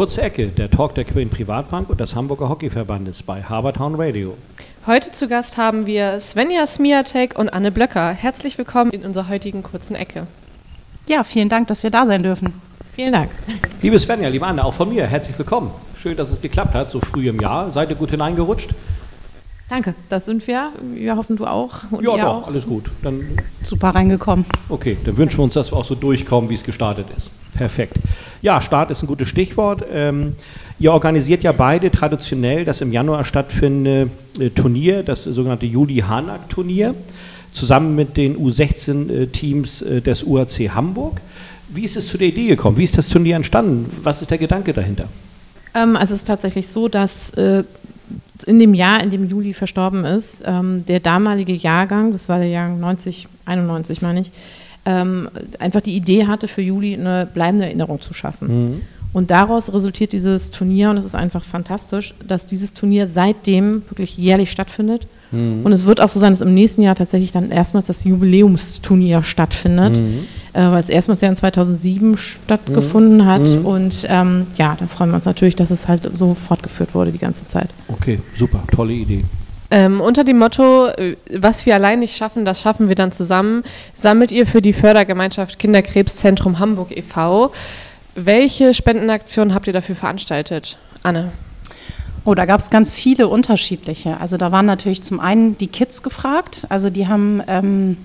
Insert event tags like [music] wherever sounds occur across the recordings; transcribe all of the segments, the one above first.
Kurze Ecke, der Talk der Queen Privatbank und des Hamburger Hockeyverbandes bei Habertown Radio. Heute zu Gast haben wir Svenja Smiatek und Anne Blöcker. Herzlich willkommen in unserer heutigen kurzen Ecke. Ja, vielen Dank, dass wir da sein dürfen. Vielen Dank. Liebe Svenja, liebe Anne, auch von mir herzlich willkommen. Schön, dass es geklappt hat, so früh im Jahr. Seid ihr gut hineingerutscht? Danke, das sind wir. Wir hoffen, du auch. ja, doch, auch. alles gut. Dann Super reingekommen. Okay, dann wünschen wir uns, dass wir auch so durchkommen, wie es gestartet ist. Perfekt. Ja, Start ist ein gutes Stichwort. Ähm, ihr organisiert ja beide traditionell das im Januar stattfindende äh, Turnier, das sogenannte Juli-Hanak-Turnier, zusammen mit den U16-Teams äh, des UAC Hamburg. Wie ist es zu der Idee gekommen? Wie ist das Turnier entstanden? Was ist der Gedanke dahinter? Ähm, also es ist tatsächlich so, dass äh, in dem Jahr, in dem Juli verstorben ist, ähm, der damalige Jahrgang, das war der Jahrgang 90, 91 meine ich, ähm, einfach die Idee hatte, für Juli eine bleibende Erinnerung zu schaffen. Mhm. Und daraus resultiert dieses Turnier, und es ist einfach fantastisch, dass dieses Turnier seitdem wirklich jährlich stattfindet. Mhm. Und es wird auch so sein, dass im nächsten Jahr tatsächlich dann erstmals das Jubiläumsturnier stattfindet, mhm. äh, weil es erstmals ja in 2007 stattgefunden mhm. hat. Mhm. Und ähm, ja, da freuen wir uns natürlich, dass es halt so fortgeführt wurde die ganze Zeit. Okay, super, tolle Idee. Ähm, unter dem Motto, äh, was wir allein nicht schaffen, das schaffen wir dann zusammen, sammelt ihr für die Fördergemeinschaft Kinderkrebszentrum Hamburg e.V. Welche Spendenaktionen habt ihr dafür veranstaltet? Anne. Oh, da gab es ganz viele unterschiedliche. Also da waren natürlich zum einen die Kids gefragt. Also die haben ähm,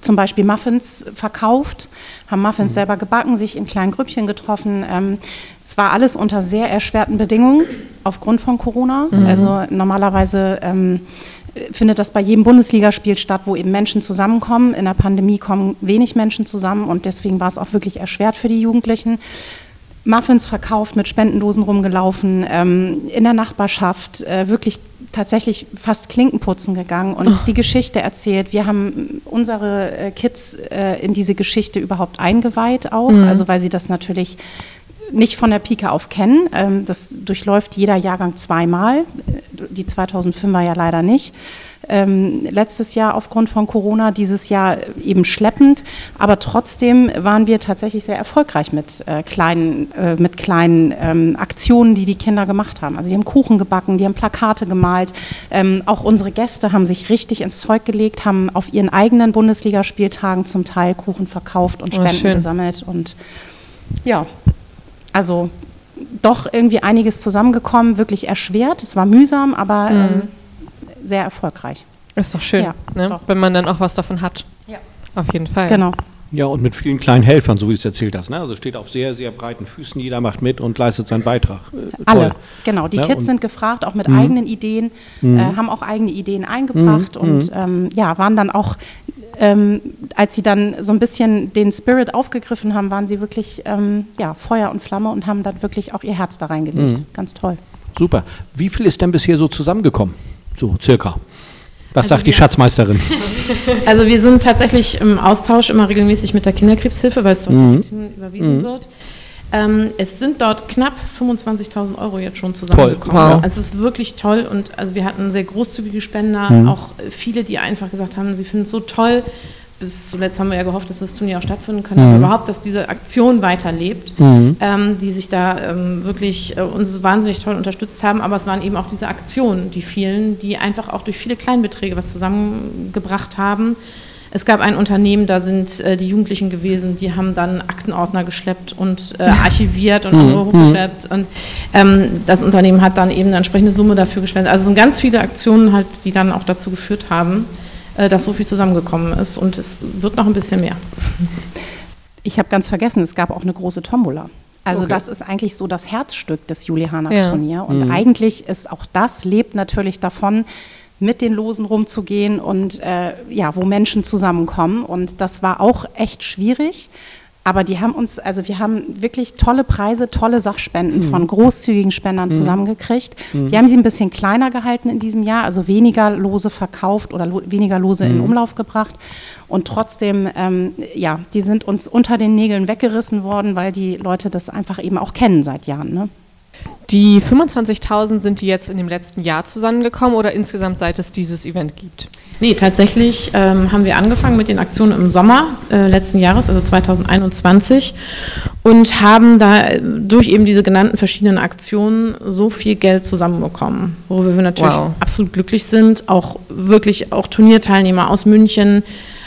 zum Beispiel Muffins verkauft, haben Muffins mhm. selber gebacken, sich in kleinen Grüppchen getroffen. Ähm, es war alles unter sehr erschwerten Bedingungen aufgrund von Corona. Mhm. Also normalerweise ähm, findet das bei jedem Bundesligaspiel statt, wo eben Menschen zusammenkommen. In der Pandemie kommen wenig Menschen zusammen und deswegen war es auch wirklich erschwert für die Jugendlichen. Muffins verkauft, mit Spendendosen rumgelaufen, ähm, in der Nachbarschaft äh, wirklich tatsächlich fast Klinkenputzen gegangen und oh. die Geschichte erzählt. Wir haben unsere äh, Kids äh, in diese Geschichte überhaupt eingeweiht auch, mhm. also weil sie das natürlich nicht von der Pike auf kennen. Ähm, das durchläuft jeder Jahrgang zweimal, die 2005er ja leider nicht. Ähm, letztes Jahr aufgrund von Corona, dieses Jahr eben schleppend. Aber trotzdem waren wir tatsächlich sehr erfolgreich mit äh, kleinen, äh, mit kleinen ähm, Aktionen, die die Kinder gemacht haben. Also die haben Kuchen gebacken, die haben Plakate gemalt. Auch unsere Gäste haben sich richtig ins Zeug gelegt, haben auf ihren eigenen Bundesligaspieltagen zum Teil Kuchen verkauft und Spenden oh, gesammelt. Und ja, also doch irgendwie einiges zusammengekommen, wirklich erschwert. Es war mühsam, aber mhm. ähm, sehr erfolgreich. Ist doch schön, ja, ne? doch. wenn man dann auch was davon hat. Ja. Auf jeden Fall. Genau. Ja, und mit vielen kleinen Helfern, so wie du es erzählt hast. Ne? Also steht auf sehr, sehr breiten Füßen, jeder macht mit und leistet seinen Beitrag. Äh, Alle, genau. Die ne? Kids und sind gefragt, auch mit mhm. eigenen Ideen, mhm. äh, haben auch eigene Ideen eingebracht mhm. und mhm. ähm, ja, waren dann auch ähm, als sie dann so ein bisschen den Spirit aufgegriffen haben, waren sie wirklich ähm, ja, Feuer und Flamme und haben dann wirklich auch ihr Herz da reingelegt. Mhm. Ganz toll. Super. Wie viel ist denn bisher so zusammengekommen? So circa. Was also sagt die Schatzmeisterin? [laughs] Also wir sind tatsächlich im Austausch immer regelmäßig mit der Kinderkrebshilfe, weil es dort mhm. überwiesen mhm. wird. Ähm, es sind dort knapp 25.000 Euro jetzt schon zusammengekommen. Wow. Also es ist wirklich toll und also wir hatten sehr großzügige Spender, mhm. auch viele, die einfach gesagt haben, sie finden es so toll. Bis zuletzt haben wir ja gehofft, dass das Turnier auch stattfinden kann, mhm. aber überhaupt, dass diese Aktion weiterlebt, mhm. ähm, die sich da ähm, wirklich äh, uns wahnsinnig toll unterstützt haben. Aber es waren eben auch diese Aktionen, die vielen, die einfach auch durch viele Kleinbeträge was zusammengebracht haben es gab ein Unternehmen, da sind äh, die Jugendlichen gewesen, die haben dann Aktenordner geschleppt und äh, [laughs] archiviert und mhm. hochgeschleppt. Und ähm, das Unternehmen hat dann eben eine entsprechende Summe dafür gespendet. Also es sind ganz viele Aktionen halt, die dann auch dazu geführt haben, äh, dass so viel zusammengekommen ist. Und es wird noch ein bisschen mehr. Ich habe ganz vergessen, es gab auch eine große Tombola. Also okay. das ist eigentlich so das Herzstück des Julihaner-Turnier. Ja. Und mhm. eigentlich ist auch das, lebt natürlich davon, mit den Losen rumzugehen und äh, ja, wo Menschen zusammenkommen. Und das war auch echt schwierig. Aber die haben uns, also wir haben wirklich tolle Preise, tolle Sachspenden mhm. von großzügigen Spendern mhm. zusammengekriegt. Mhm. Wir haben sie ein bisschen kleiner gehalten in diesem Jahr, also weniger Lose verkauft oder lo weniger Lose in mhm. Umlauf gebracht. Und trotzdem, ähm, ja, die sind uns unter den Nägeln weggerissen worden, weil die Leute das einfach eben auch kennen seit Jahren. Ne? Die 25.000 sind die jetzt in dem letzten Jahr zusammengekommen oder insgesamt seit es dieses Event gibt? Nee, tatsächlich ähm, haben wir angefangen mit den Aktionen im Sommer äh, letzten Jahres, also 2021, und haben da äh, durch eben diese genannten verschiedenen Aktionen so viel Geld zusammenbekommen, worüber wir natürlich wow. absolut glücklich sind. Auch wirklich auch Turnierteilnehmer aus München,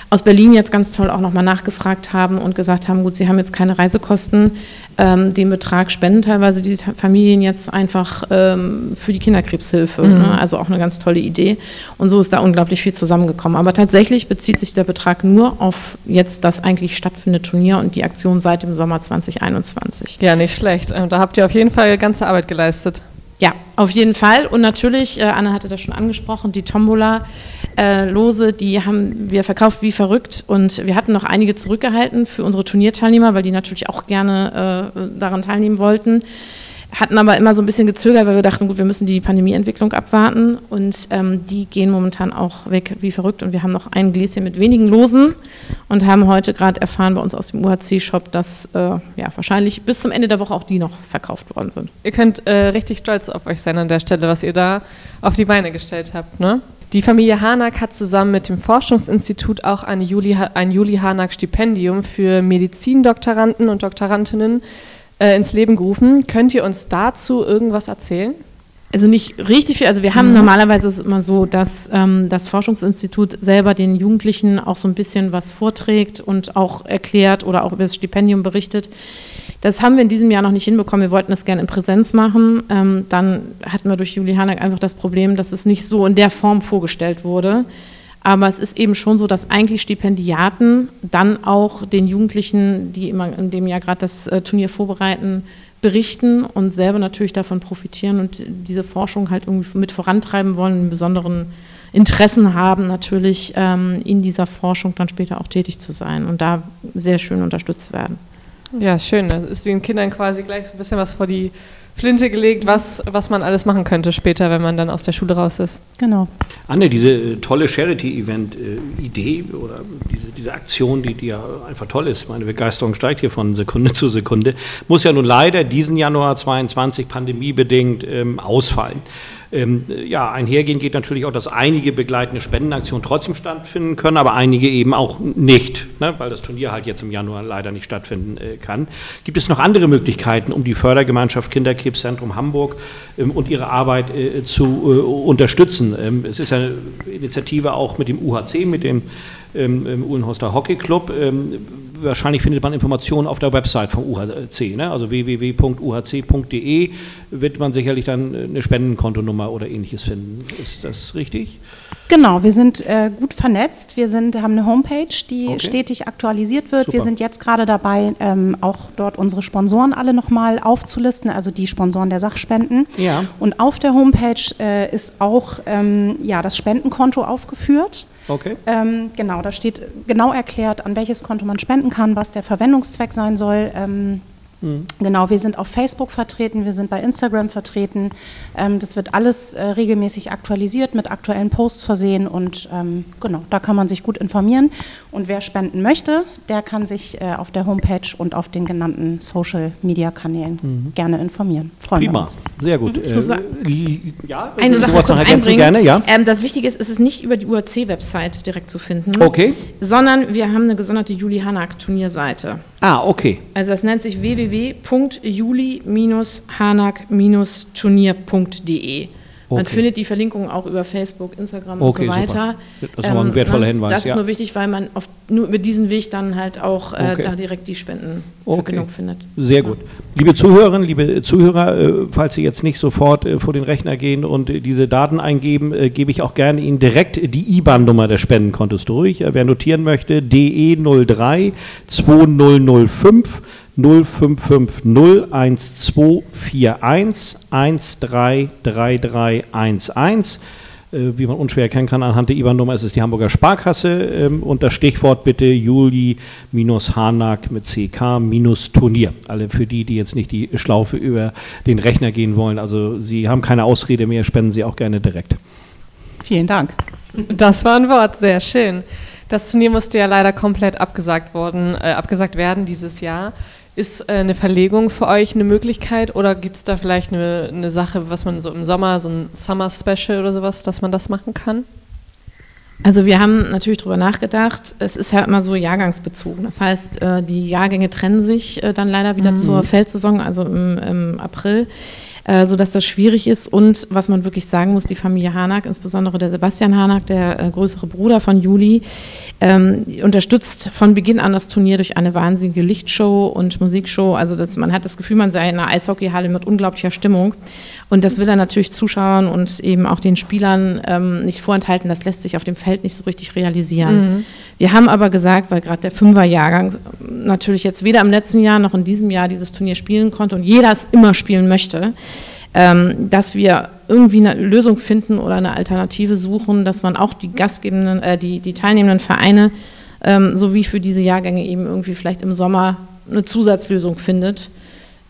aus Berlin jetzt ganz toll auch nochmal nachgefragt haben und gesagt haben, gut, sie haben jetzt keine Reisekosten, ähm, den Betrag spenden teilweise die Familien jetzt einfach ähm, für die Kinderkrebshilfe. Mhm. Ne? Also auch eine ganz tolle Idee. Und so ist da unglaublich viel zusammengekommen. Aber tatsächlich bezieht sich der Betrag nur auf jetzt das eigentlich stattfindende Turnier und die Aktion seit dem Sommer 2021. Ja, nicht schlecht. Ähm, da habt ihr auf jeden Fall ganze Arbeit geleistet. Ja, auf jeden Fall. Und natürlich, äh, Anna hatte das schon angesprochen, die Tombola-Lose, äh, die haben wir verkauft wie verrückt. Und wir hatten noch einige zurückgehalten für unsere Turnierteilnehmer, weil die natürlich auch gerne äh, daran teilnehmen wollten hatten aber immer so ein bisschen gezögert, weil wir dachten, gut, wir müssen die Pandemieentwicklung abwarten und ähm, die gehen momentan auch weg wie verrückt und wir haben noch ein Gläschen mit wenigen Losen und haben heute gerade erfahren bei uns aus dem UHC-Shop, dass äh, ja, wahrscheinlich bis zum Ende der Woche auch die noch verkauft worden sind. Ihr könnt äh, richtig stolz auf euch sein an der Stelle, was ihr da auf die Beine gestellt habt, ne? Die Familie Hanak hat zusammen mit dem Forschungsinstitut auch ein Juli Hanak Stipendium für Medizindoktoranden und Doktorandinnen äh, ins Leben gerufen. Könnt ihr uns dazu irgendwas erzählen? Also nicht richtig viel. Also wir haben mhm. normalerweise ist es immer so, dass ähm, das Forschungsinstitut selber den Jugendlichen auch so ein bisschen was vorträgt und auch erklärt oder auch über das Stipendium berichtet. Das haben wir in diesem Jahr noch nicht hinbekommen. Wir wollten das gerne in Präsenz machen. Ähm, dann hatten wir durch Juli Hanek einfach das Problem, dass es nicht so in der Form vorgestellt wurde. Aber es ist eben schon so, dass eigentlich Stipendiaten dann auch den Jugendlichen, die immer in dem Jahr gerade das äh, Turnier vorbereiten, berichten und selber natürlich davon profitieren und diese Forschung halt irgendwie mit vorantreiben wollen, einen besonderen Interessen haben, natürlich ähm, in dieser Forschung dann später auch tätig zu sein und da sehr schön unterstützt werden. Ja, schön. Das ist den Kindern quasi gleich so ein bisschen was vor die Flinte gelegt, was, was man alles machen könnte später, wenn man dann aus der Schule raus ist. Genau. Anne, diese äh, tolle Charity-Event-Idee oder diese, diese Aktion, die, die ja einfach toll ist, meine Begeisterung steigt hier von Sekunde [laughs] zu Sekunde, muss ja nun leider diesen Januar 22 pandemiebedingt ähm, ausfallen. Ähm, ja, einhergehend geht natürlich auch, dass einige begleitende Spendenaktionen trotzdem stattfinden können, aber einige eben auch nicht, ne, weil das Turnier halt jetzt im Januar leider nicht stattfinden äh, kann. Gibt es noch andere Möglichkeiten, um die Fördergemeinschaft Kinderkrebszentrum Hamburg ähm, und ihre Arbeit äh, zu äh, unterstützen? Ähm, es ist eine Initiative auch mit dem UHC, mit dem ähm, Uhlenhorster Hockey Club. Ähm, wahrscheinlich findet man Informationen auf der Website vom UHC, ne? also www.uhc.de wird man sicherlich dann eine Spendenkontonummer oder ähnliches finden. Ist das richtig? Genau, wir sind äh, gut vernetzt. Wir sind, haben eine Homepage, die okay. stetig aktualisiert wird. Super. Wir sind jetzt gerade dabei, ähm, auch dort unsere Sponsoren alle nochmal aufzulisten, also die Sponsoren der Sachspenden. Ja. Und auf der Homepage äh, ist auch ähm, ja, das Spendenkonto aufgeführt. Okay. Ähm, genau, da steht genau erklärt, an welches Konto man spenden kann, was der Verwendungszweck sein soll. Ähm, Mhm. Genau, wir sind auf Facebook vertreten, wir sind bei Instagram vertreten. Ähm, das wird alles äh, regelmäßig aktualisiert, mit aktuellen Posts versehen und ähm, genau, da kann man sich gut informieren. Und wer spenden möchte, der kann sich äh, auf der Homepage und auf den genannten Social Media Kanälen mhm. gerne informieren. Freuen Prima, uns. sehr gut. Mhm. Äh, ja, eine Sache kurz einbringen. Gerne, ja? Ähm, das Wichtige ist, es ist nicht über die UAC-Website direkt zu finden, okay. sondern wir haben eine gesonderte Juli Hanak Turnierseite. Ah, okay. Also das nennt sich www.juli-hanak-turnier.de. Man okay. findet die Verlinkungen auch über Facebook, Instagram okay, und so weiter. Super. Das ist ähm, ein wertvoller ne, Hinweis. Das ist ja. nur wichtig, weil man auf, nur über diesen Weg dann halt auch äh, okay. da direkt die Spendenverbindung findet. Sehr gut. Liebe Zuhörerinnen, liebe Zuhörer, äh, falls Sie jetzt nicht sofort äh, vor den Rechner gehen und äh, diese Daten eingeben, gebe ich auch gerne Ihnen direkt die IBAN-Nummer des Spendenkontos durch. Wer notieren möchte, DE 03 2005 0550 1241 133311. Wie man unschwer erkennen kann anhand der IBAN-Nummer, ist es die Hamburger Sparkasse ähm, und das Stichwort bitte Juli-Hanak mit CK-Turnier. Alle für die, die jetzt nicht die Schlaufe über den Rechner gehen wollen. Also Sie haben keine Ausrede mehr, spenden Sie auch gerne direkt. Vielen Dank. Das war ein Wort, sehr schön. Das Turnier musste ja leider komplett abgesagt, worden, äh, abgesagt werden dieses Jahr. Ist äh, eine Verlegung für euch eine Möglichkeit oder gibt es da vielleicht eine, eine Sache, was man so im Sommer, so ein Summer Special oder sowas, dass man das machen kann? Also wir haben natürlich darüber nachgedacht, es ist ja immer so jahrgangsbezogen. Das heißt, äh, die Jahrgänge trennen sich äh, dann leider wieder mhm. zur Feldsaison, also im, im April äh, sodass das schwierig ist. Und was man wirklich sagen muss, die Familie Hanak, insbesondere der Sebastian Hanak, der äh, größere Bruder von Juli, ähm, unterstützt von Beginn an das Turnier durch eine wahnsinnige Lichtshow und Musikshow. Also das, man hat das Gefühl, man sei in einer Eishockeyhalle mit unglaublicher Stimmung. Und das will er natürlich Zuschauern und eben auch den Spielern ähm, nicht vorenthalten. Das lässt sich auf dem Feld nicht so richtig realisieren. Mhm. Wir haben aber gesagt, weil gerade der Fünferjahrgang natürlich jetzt weder im letzten Jahr noch in diesem Jahr dieses Turnier spielen konnte und jeder es immer spielen möchte, ähm, dass wir irgendwie eine Lösung finden oder eine Alternative suchen, dass man auch die gastgebenden, äh, die, die teilnehmenden Vereine ähm, sowie für diese Jahrgänge eben irgendwie vielleicht im Sommer eine Zusatzlösung findet,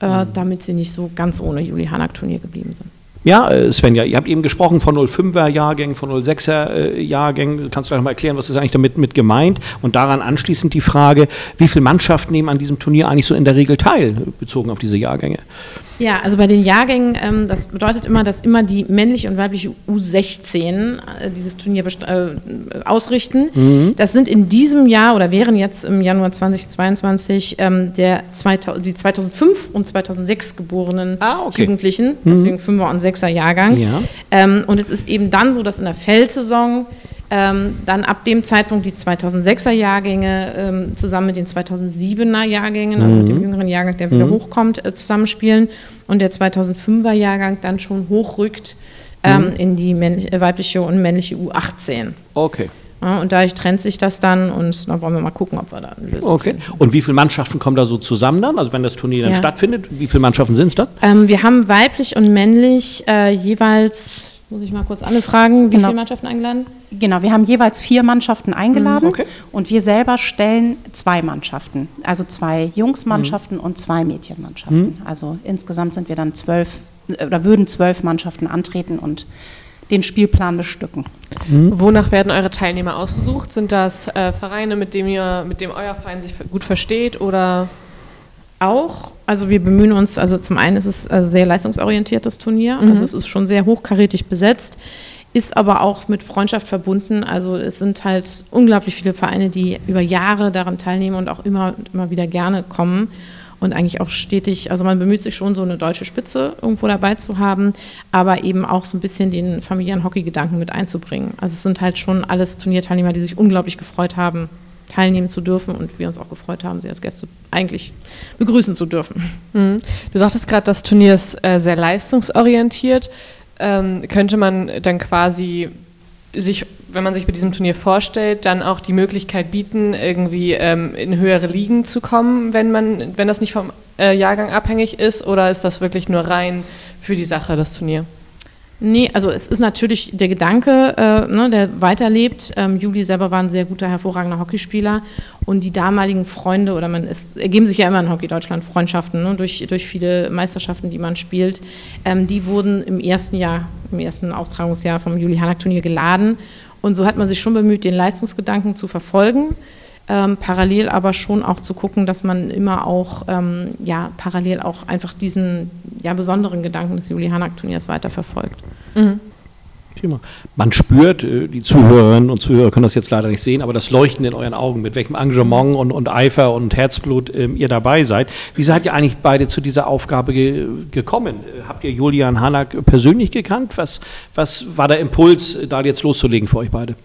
äh, mhm. damit sie nicht so ganz ohne Juli Hanak Turnier geblieben sind. Ja, äh, Svenja, ihr habt eben gesprochen von 05er Jahrgängen, von 06er äh, Jahrgängen. Kannst du noch mal erklären, was ist eigentlich damit mit gemeint? Und daran anschließend die Frage, wie viele Mannschaften nehmen an diesem Turnier eigentlich so in der Regel teil, bezogen auf diese Jahrgänge? Ja, also bei den Jahrgängen, ähm, das bedeutet immer, dass immer die männliche und weibliche U16 äh, dieses Turnier äh, ausrichten. Mhm. Das sind in diesem Jahr oder wären jetzt im Januar 2022 ähm, der 2000, die 2005 und 2006 geborenen ah, okay. Jugendlichen, mhm. deswegen 5er und 6er Jahrgang. Ja. Ähm, und es ist eben dann so, dass in der Feldsaison ähm, dann ab dem Zeitpunkt die 2006er Jahrgänge ähm, zusammen mit den 2007er Jahrgängen, also mit dem mhm. jüngeren Jahrgang, der wieder mhm. hochkommt, äh, zusammenspielen und der 2005er Jahrgang dann schon hochrückt ähm, mhm. in die äh, weibliche und männliche U18. Okay. Ja, und dadurch trennt sich das dann und dann wollen wir mal gucken, ob wir da eine Lösung Okay. Finden. Und wie viele Mannschaften kommen da so zusammen dann? Also wenn das Turnier dann ja. stattfindet, wie viele Mannschaften sind es dann? Ähm, wir haben weiblich und männlich äh, jeweils muss ich mal kurz alle fragen, wie genau. viele Mannschaften eingeladen? Genau, wir haben jeweils vier Mannschaften eingeladen mhm, okay. und wir selber stellen zwei Mannschaften, also zwei Jungsmannschaften mhm. und zwei Mädchenmannschaften. Mhm. Also insgesamt sind wir dann zwölf oder würden zwölf Mannschaften antreten und den Spielplan bestücken. Mhm. Wonach werden eure Teilnehmer ausgesucht? Sind das äh, Vereine, mit dem ihr, mit dem euer Verein sich gut versteht oder auch, also wir bemühen uns, also zum einen ist es ein sehr leistungsorientiertes Turnier, mhm. also es ist schon sehr hochkarätig besetzt, ist aber auch mit Freundschaft verbunden. Also es sind halt unglaublich viele Vereine, die über Jahre daran teilnehmen und auch immer, immer wieder gerne kommen und eigentlich auch stetig, also man bemüht sich schon, so eine deutsche Spitze irgendwo dabei zu haben, aber eben auch so ein bisschen den familiären Hockey-Gedanken mit einzubringen. Also es sind halt schon alles Turnierteilnehmer, die sich unglaublich gefreut haben, teilnehmen zu dürfen und wir uns auch gefreut haben, sie als Gäste eigentlich begrüßen zu dürfen. Mhm. Du sagtest gerade, das Turnier ist äh, sehr leistungsorientiert. Ähm, könnte man dann quasi sich, wenn man sich bei diesem Turnier vorstellt, dann auch die Möglichkeit bieten, irgendwie ähm, in höhere Ligen zu kommen, wenn man, wenn das nicht vom äh, Jahrgang abhängig ist, oder ist das wirklich nur rein für die Sache, das Turnier? Nee, also es ist natürlich der Gedanke, äh, ne, der weiterlebt. Ähm, Juli selber war ein sehr guter, hervorragender Hockeyspieler und die damaligen Freunde, oder man, es ergeben sich ja immer in Hockey Deutschland Freundschaften ne, durch, durch viele Meisterschaften, die man spielt. Ähm, die wurden im ersten Jahr, im ersten Austragungsjahr vom Juli Hanak Turnier geladen und so hat man sich schon bemüht, den Leistungsgedanken zu verfolgen. Ähm, parallel aber schon auch zu gucken, dass man immer auch, ähm, ja, parallel auch einfach diesen ja, besonderen Gedanken des Juli Hanak-Turniers weiterverfolgt. Mhm. Man spürt, äh, die Zuhörerinnen und Zuhörer können das jetzt leider nicht sehen, aber das Leuchten in euren Augen, mit welchem Engagement und, und Eifer und Herzblut ähm, ihr dabei seid. Wie seid ihr eigentlich beide zu dieser Aufgabe ge gekommen? Habt ihr Julian Hanak persönlich gekannt? Was, was war der Impuls, da jetzt loszulegen für euch beide?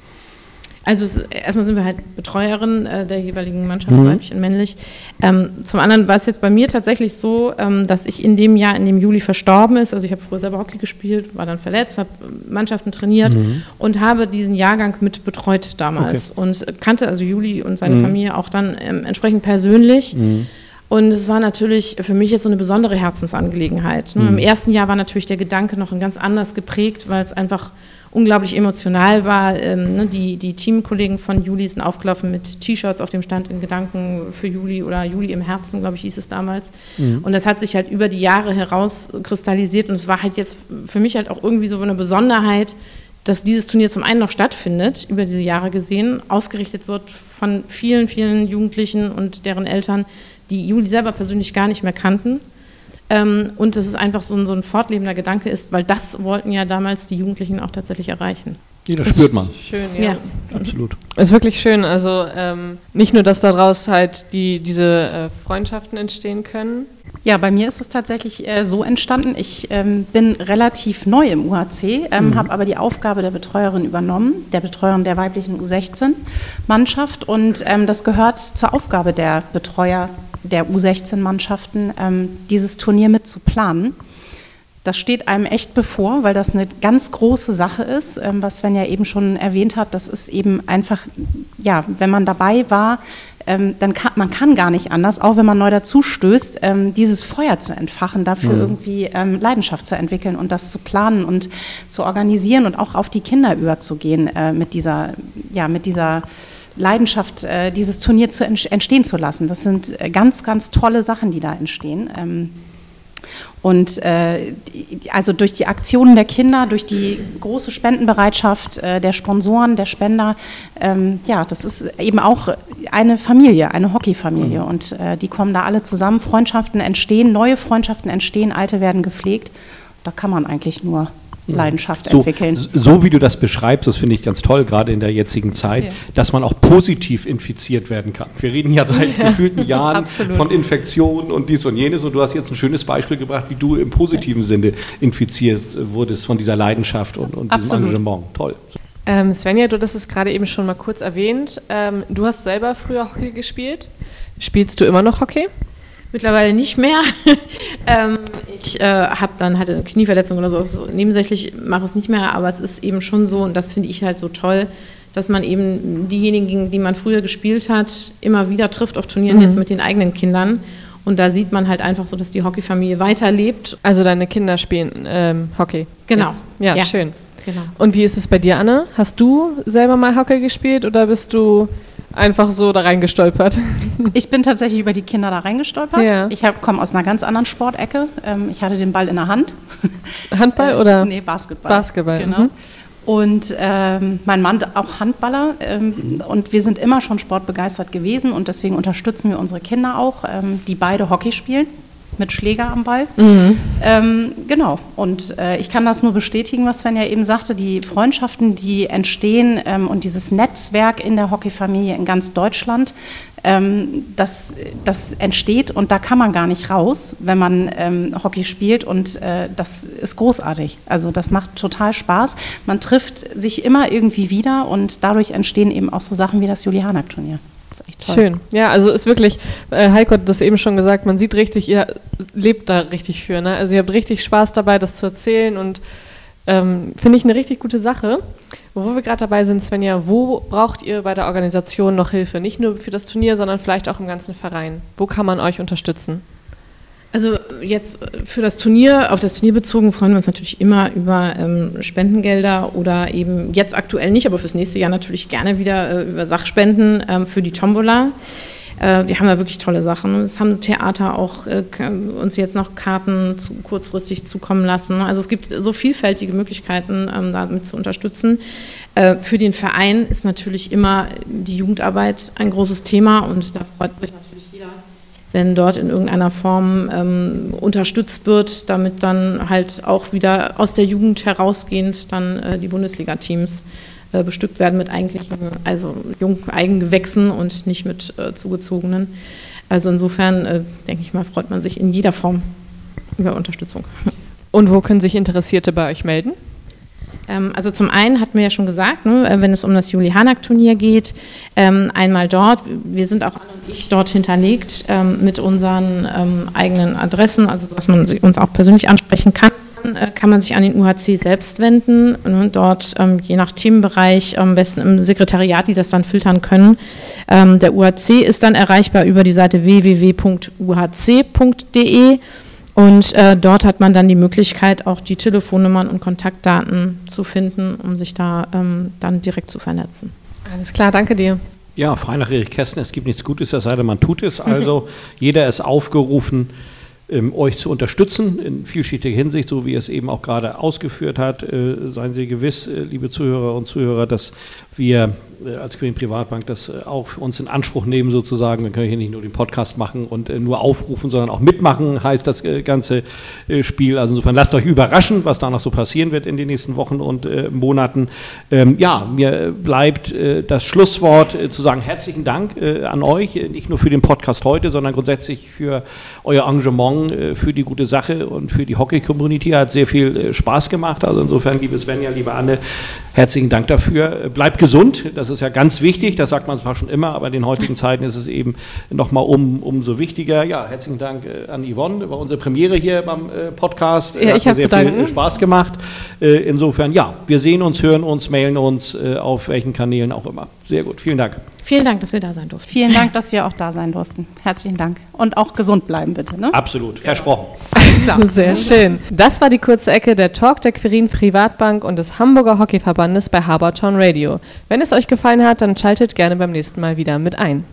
Also es, erstmal sind wir halt Betreuerin äh, der jeweiligen Mannschaft, mhm. weiblich und männlich. Ähm, zum anderen war es jetzt bei mir tatsächlich so, ähm, dass ich in dem Jahr, in dem Juli verstorben ist, also ich habe früher selber Hockey gespielt, war dann verletzt, habe Mannschaften trainiert mhm. und habe diesen Jahrgang mit betreut damals okay. und kannte also Juli und seine mhm. Familie auch dann ähm, entsprechend persönlich. Mhm. Und es war natürlich für mich jetzt so eine besondere Herzensangelegenheit. Ne? Im mhm. ersten Jahr war natürlich der Gedanke noch ein ganz anders geprägt, weil es einfach unglaublich emotional war. Ähm, ne, die, die Teamkollegen von Juli sind aufgelaufen mit T-Shirts auf dem Stand in Gedanken für Juli oder Juli im Herzen, glaube ich, hieß es damals. Mhm. Und das hat sich halt über die Jahre herauskristallisiert und es war halt jetzt für mich halt auch irgendwie so eine Besonderheit, dass dieses Turnier zum einen noch stattfindet, über diese Jahre gesehen, ausgerichtet wird von vielen, vielen Jugendlichen und deren Eltern, die Juli selber persönlich gar nicht mehr kannten. Ähm, und dass es einfach so ein, so ein fortlebender Gedanke ist, weil das wollten ja damals die Jugendlichen auch tatsächlich erreichen. Ja, das spürt man. Schön, ja. ja. Absolut. Ist wirklich schön. Also ähm, nicht nur, dass daraus halt die, diese äh, Freundschaften entstehen können. Ja, bei mir ist es tatsächlich äh, so entstanden. Ich ähm, bin relativ neu im UHC, ähm, mhm. habe aber die Aufgabe der Betreuerin übernommen, der Betreuerin der weiblichen U16-Mannschaft. Und ähm, das gehört zur Aufgabe der Betreuer der U16-Mannschaften, ähm, dieses Turnier mit zu planen. Das steht einem echt bevor, weil das eine ganz große Sache ist, ähm, was Sven ja eben schon erwähnt hat. Das ist eben einfach, ja, wenn man dabei war, ähm, dann kann man kann gar nicht anders, auch wenn man neu dazu stößt, ähm, dieses Feuer zu entfachen, dafür mhm. irgendwie Leidenschaft zu entwickeln und das zu planen und zu organisieren und auch auf die Kinder überzugehen äh, mit dieser, ja, mit dieser Leidenschaft, äh, dieses Turnier zu entstehen zu lassen. Das sind äh, ganz, ganz tolle Sachen, die da entstehen. Und äh, also durch die Aktionen der Kinder, durch die große Spendenbereitschaft äh, der Sponsoren, der Spender, ähm, ja, das ist eben auch eine Familie, eine Hockeyfamilie. Mhm. Und äh, die kommen da alle zusammen, Freundschaften entstehen, neue Freundschaften entstehen, alte werden gepflegt. Da kann man eigentlich nur Leidenschaft so, entwickeln. So wie du das beschreibst, das finde ich ganz toll, gerade in der jetzigen Zeit, ja. dass man auch positiv infiziert werden kann. Wir reden ja seit [laughs] gefühlten Jahren von Infektionen und dies und jenes und du hast jetzt ein schönes Beispiel gebracht, wie du im positiven Sinne infiziert wurdest von dieser Leidenschaft und, und diesem Engagement. Toll. Ähm, Svenja, du hast es gerade eben schon mal kurz erwähnt. Ähm, du hast selber früher Hockey gespielt. Spielst du immer noch Hockey? Mittlerweile nicht mehr. [laughs] ähm, ich äh, habe dann hatte eine Knieverletzung oder so. Also nebensächlich mache es nicht mehr, aber es ist eben schon so und das finde ich halt so toll, dass man eben diejenigen, die man früher gespielt hat, immer wieder trifft auf Turnieren mhm. jetzt mit den eigenen Kindern. Und da sieht man halt einfach so, dass die Hockeyfamilie weiterlebt. Also deine Kinder spielen ähm, Hockey. Genau. Ja, ja, schön. Genau. Und wie ist es bei dir, Anne? Hast du selber mal Hockey gespielt oder bist du einfach so da reingestolpert? [laughs] Ich bin tatsächlich über die Kinder da reingestolpert. Ja. Ich komme aus einer ganz anderen Sportecke. Ähm, ich hatte den Ball in der Hand. [laughs] Handball oder? Nee, Basketball. Basketball. Genau. Mhm. Und ähm, mein Mann auch Handballer. Ähm, und wir sind immer schon sportbegeistert gewesen und deswegen unterstützen wir unsere Kinder auch, ähm, die beide Hockey spielen mit Schläger am Ball. Mhm. Ähm, genau. Und äh, ich kann das nur bestätigen, was Sven ja eben sagte. Die Freundschaften, die entstehen ähm, und dieses Netzwerk in der Hockeyfamilie in ganz Deutschland, ähm, das, das entsteht und da kann man gar nicht raus, wenn man ähm, Hockey spielt. Und äh, das ist großartig. Also das macht total Spaß. Man trifft sich immer irgendwie wieder und dadurch entstehen eben auch so Sachen wie das Juli Hanak-Turnier. Schön. Ja, also ist wirklich, äh, Heiko hat das eben schon gesagt, man sieht richtig, ihr lebt da richtig für. Ne? Also ihr habt richtig Spaß dabei, das zu erzählen und ähm, finde ich eine richtig gute Sache. Wo wir gerade dabei sind, Svenja, wo braucht ihr bei der Organisation noch Hilfe? Nicht nur für das Turnier, sondern vielleicht auch im ganzen Verein. Wo kann man euch unterstützen? Also jetzt für das Turnier, auf das Turnier bezogen, freuen wir uns natürlich immer über ähm, Spendengelder oder eben jetzt aktuell nicht, aber fürs nächste Jahr natürlich gerne wieder äh, über Sachspenden ähm, für die Tombola. Äh, wir haben da wirklich tolle Sachen. Es haben Theater auch äh, uns jetzt noch Karten zu, kurzfristig zukommen lassen. Also es gibt so vielfältige Möglichkeiten, ähm, damit zu unterstützen. Äh, für den Verein ist natürlich immer die Jugendarbeit ein großes Thema und da freut sich natürlich wenn dort in irgendeiner Form ähm, unterstützt wird, damit dann halt auch wieder aus der Jugend herausgehend dann äh, die Bundesliga-Teams äh, bestückt werden mit eigentlichen, also jungen Eigengewächsen und nicht mit äh, zugezogenen. Also insofern, äh, denke ich mal, freut man sich in jeder Form über Unterstützung. Und wo können sich Interessierte bei euch melden? Ähm, also zum einen hatten wir ja schon gesagt, ne, wenn es um das Juli Hanak Turnier geht, ähm, einmal dort, wir sind auch ich dort hinterlegt ähm, mit unseren eigenen Adressen, also dass man uns auch persönlich ansprechen kann äh, kann man sich an den UHC selbst wenden. Ne, dort je nach Themenbereich am besten im Sekretariat, die das dann filtern können. der UHC ist dann erreichbar über die Seite www.uhc.de und äh, dort hat man dann die Möglichkeit, auch die Telefonnummern und Kontaktdaten zu finden, um sich da ähm, dann direkt zu vernetzen. Alles klar, danke dir. Ja, frei nach Erich Kästner, es gibt nichts Gutes, es sei denn, man tut es. Also [laughs] jeder ist aufgerufen, ähm, euch zu unterstützen in vielschichtiger Hinsicht, so wie es eben auch gerade ausgeführt hat. Äh, seien Sie gewiss, äh, liebe Zuhörer und Zuhörer, dass wir als Quirin Privatbank das auch für uns in Anspruch nehmen sozusagen. Wir können hier nicht nur den Podcast machen und nur aufrufen, sondern auch mitmachen, heißt das ganze Spiel. Also insofern lasst euch überraschen, was da noch so passieren wird in den nächsten Wochen und Monaten. Ähm, ja, mir bleibt das Schlusswort zu sagen, herzlichen Dank an euch, nicht nur für den Podcast heute, sondern grundsätzlich für euer Engagement, für die gute Sache und für die Hockey-Community. Hat sehr viel Spaß gemacht. Also insofern, liebe Svenja, liebe Anne, herzlichen Dank dafür. Bleibt gesund, das ist ja ganz wichtig, das sagt man zwar schon immer, aber in den heutigen Zeiten ist es eben nochmal um, umso wichtiger. Ja, herzlichen Dank äh, an Yvonne über unsere Premiere hier beim äh, Podcast. Ja, ich habe sehr viel. Spaß gemacht. Äh, insofern, ja, wir sehen uns, hören uns, mailen uns, auf welchen Kanälen auch immer. Sehr gut, vielen Dank. Vielen Dank, dass wir da sein durften. Vielen Dank, dass wir auch da sein durften. Herzlichen Dank. Und auch gesund bleiben, bitte. Ne? Absolut, versprochen. [laughs] Sehr schön. Das war die kurze Ecke der Talk der Quirin Privatbank und des Hamburger Hockeyverbandes bei Habertown Radio. Wenn es euch gefallen hat, dann schaltet gerne beim nächsten Mal wieder mit ein.